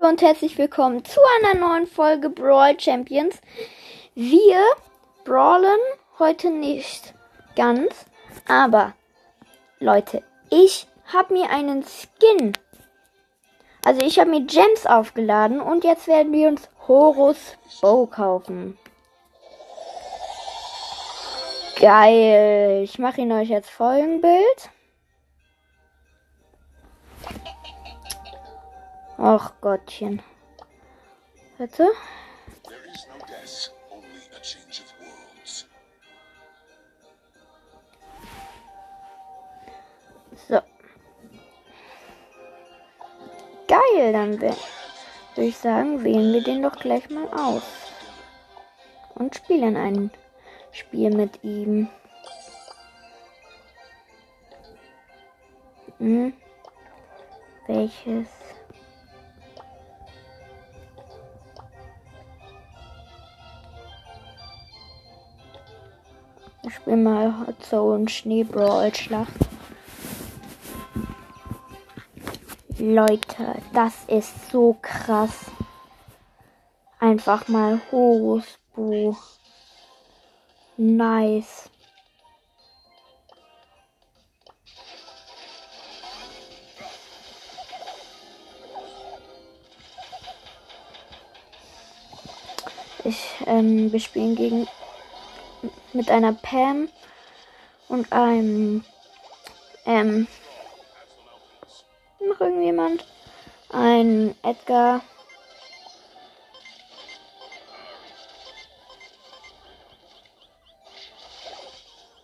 und herzlich willkommen zu einer neuen Folge Brawl Champions. Wir brawlen heute nicht ganz, aber Leute, ich habe mir einen Skin. Also ich habe mir Gems aufgeladen und jetzt werden wir uns Horus Bow kaufen. Geil. Ich mache ihn euch jetzt Folgenbild. Ach Gottchen. Warte. So. Geil, dann würde ich sagen, wählen wir den doch gleich mal aus. Und spielen ein Spiel mit ihm. Hm. Welches? Ich spiele mal Hot Zone Schneebrawl Schlacht. Leute, das ist so krass. Einfach mal Horusbu. Nice. Ich, ähm, wir spielen gegen mit einer Pam und einem ähm, noch irgendjemand. Ein Edgar.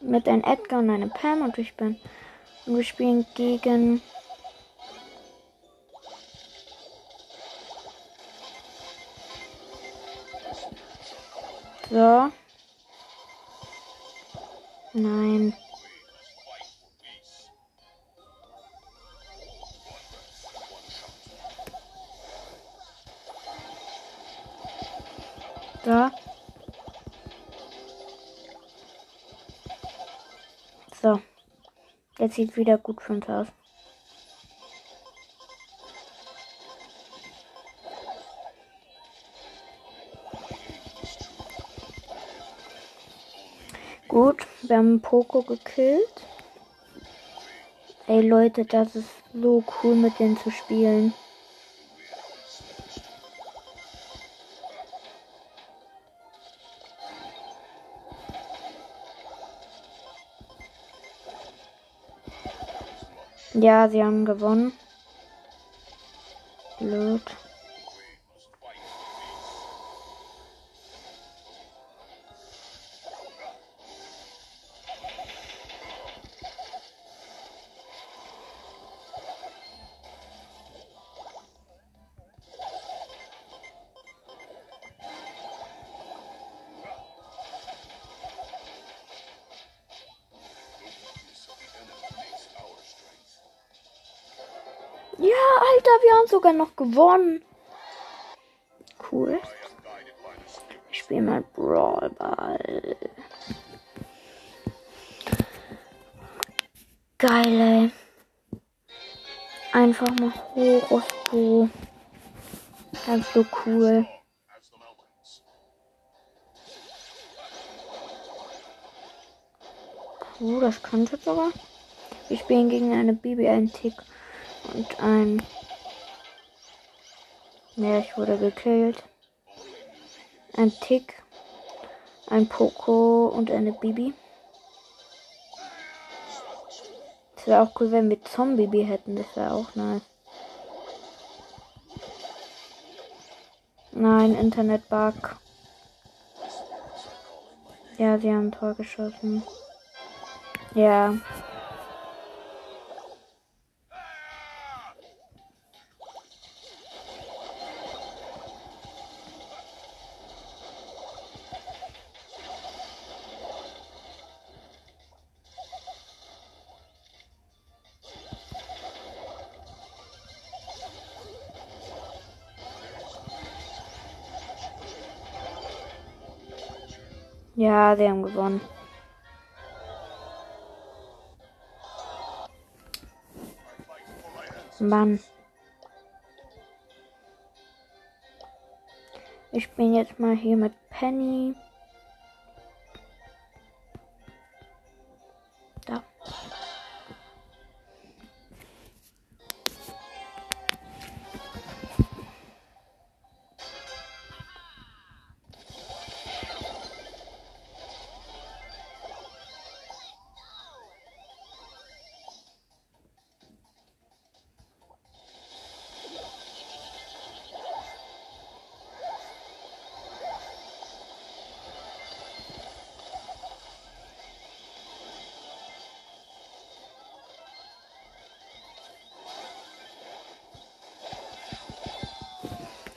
Mit einem Edgar und einem Pam und ich bin. Und wir spielen gegen. So. Nein. Da. So. Jetzt sieht wieder gut für uns aus. Wir haben Poco gekillt. Ey Leute, das ist so cool mit denen zu spielen. Ja, sie haben gewonnen. Ja, Alter, wir haben sogar noch gewonnen. Cool. Ich spiele mal Brawlball. Geil, ey. Einfach mal Horusbo. Das ist so cool. Cool, das könnte sogar. Wir spielen gegen eine Tick und ein. Ja, ich wurde gekillt. Ein Tick, ein Poco und eine Bibi. Es wäre auch cool, wenn wir Zombie hätten. Das wäre auch nice. Nein, Internet-Bug. Ja, sie haben ein Tor geschossen. Ja. Ja, sie haben gewonnen. Mann. Ich bin jetzt mal hier mit Penny.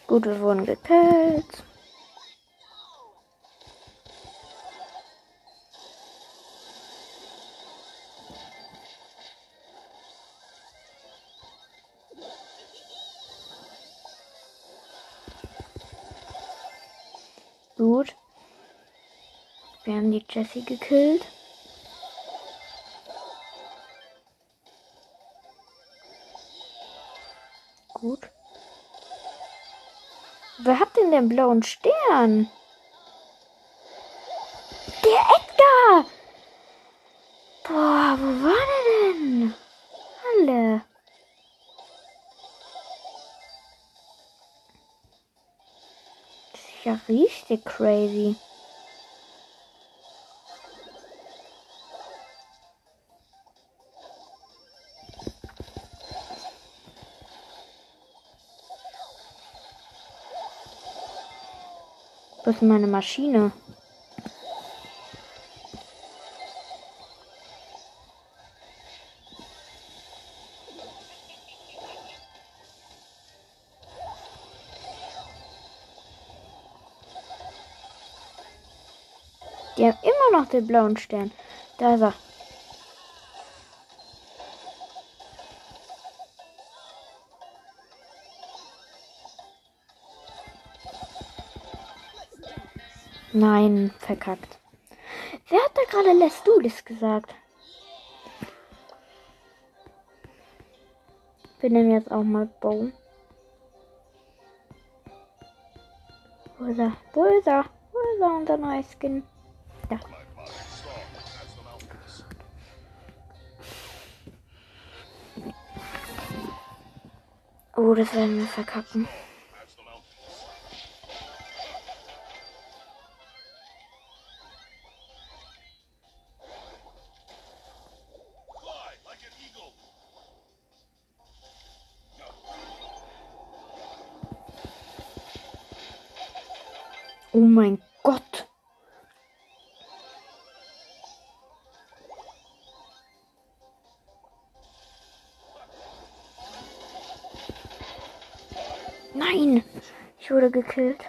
Gut, wir wurden gekillt. Gut. Wir haben die Jessie gekillt. Gut. Wer hat denn den blauen Stern? Der Edgar! Boah, wo war der denn? Alle. Das ist ja richtig crazy. Was ist meine Maschine? Die haben immer noch den blauen Stern. Da ist er. Nein, verkackt. Wer hat da gerade lässt du das gesagt? Wir nehmen jetzt auch mal Bow. Wo ist er? Wo ist er? Wo ist er, unser neuer Skin? Da. Oh, das werden wir verkacken. Oh mein Gott. Nein, ich wurde gekillt.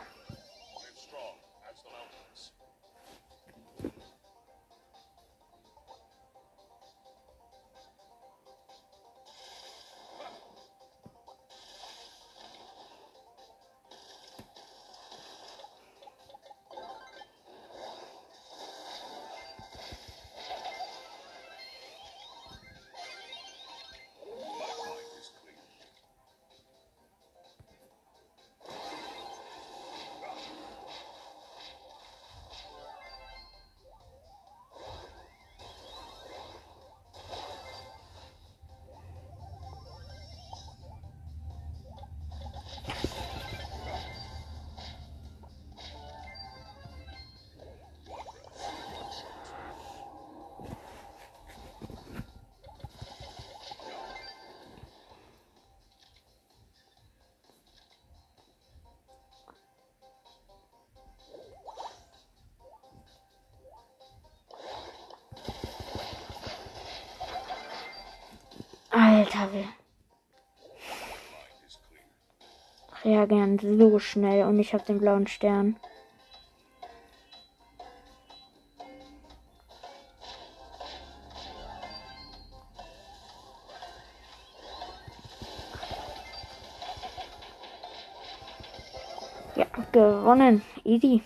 Clear. reagieren so schnell und ich habe den blauen Stern. Ja, gewonnen. Easy.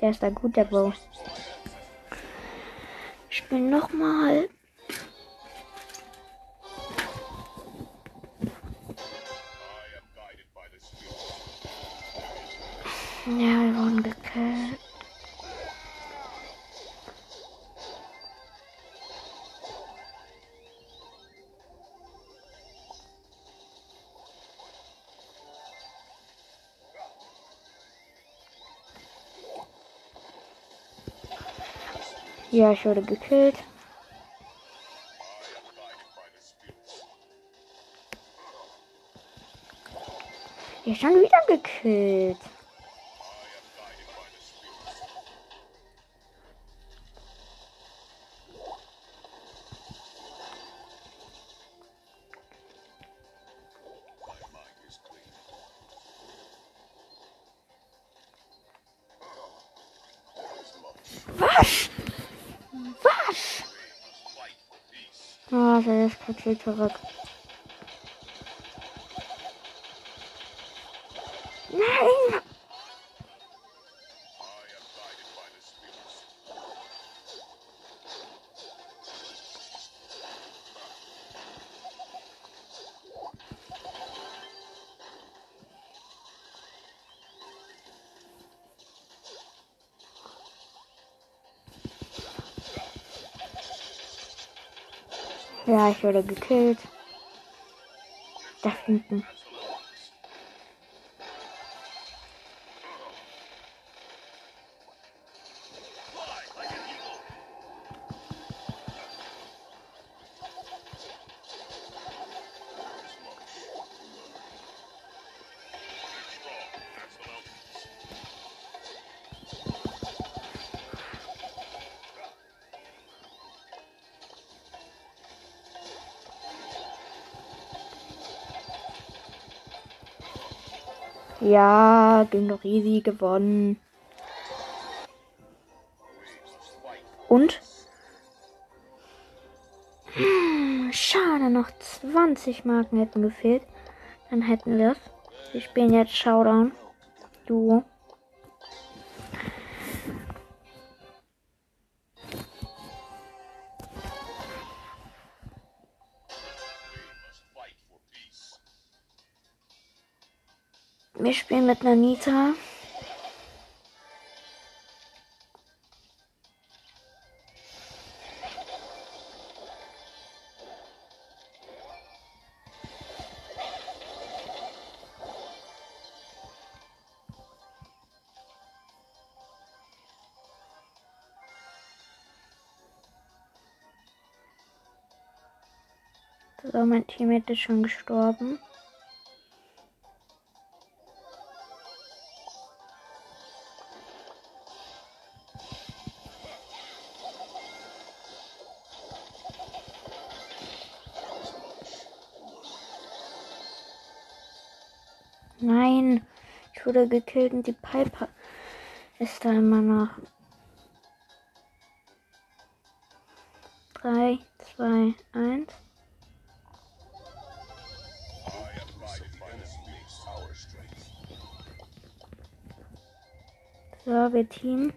Der ist da gut, der. Ich bin nochmal. Ja, ich wurde gekillt. Ja, schon wieder gekillt. Was? Ah, plötzlich zurück. Ja, ich wurde gekillt. Da hinten. Ja, gegen easy gewonnen. Und? Hm, schade, noch 20 Marken hätten gefehlt. Dann hätten wir es. Wir spielen jetzt Showdown. Duo. Spielen mit Nanita. So, mein Teammate ist schon gestorben. Nein, ich wurde gekillt und die Piper ist da immer noch. 3, 2, 1. So, wir Team.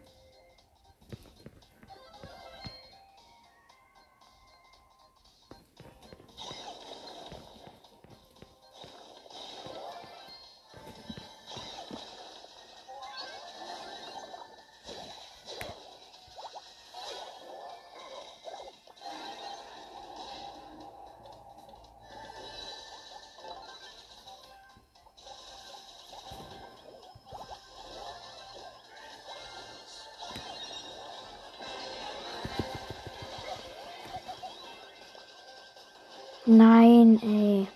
Nein, ey.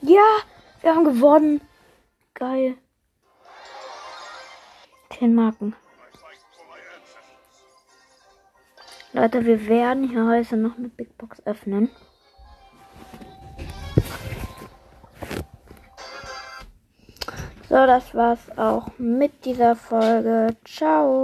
Ja, wir haben gewonnen. Geil. 10 Marken. Leute, wir werden hier heute noch eine Big Box öffnen. So, das war's auch mit dieser Folge. Ciao.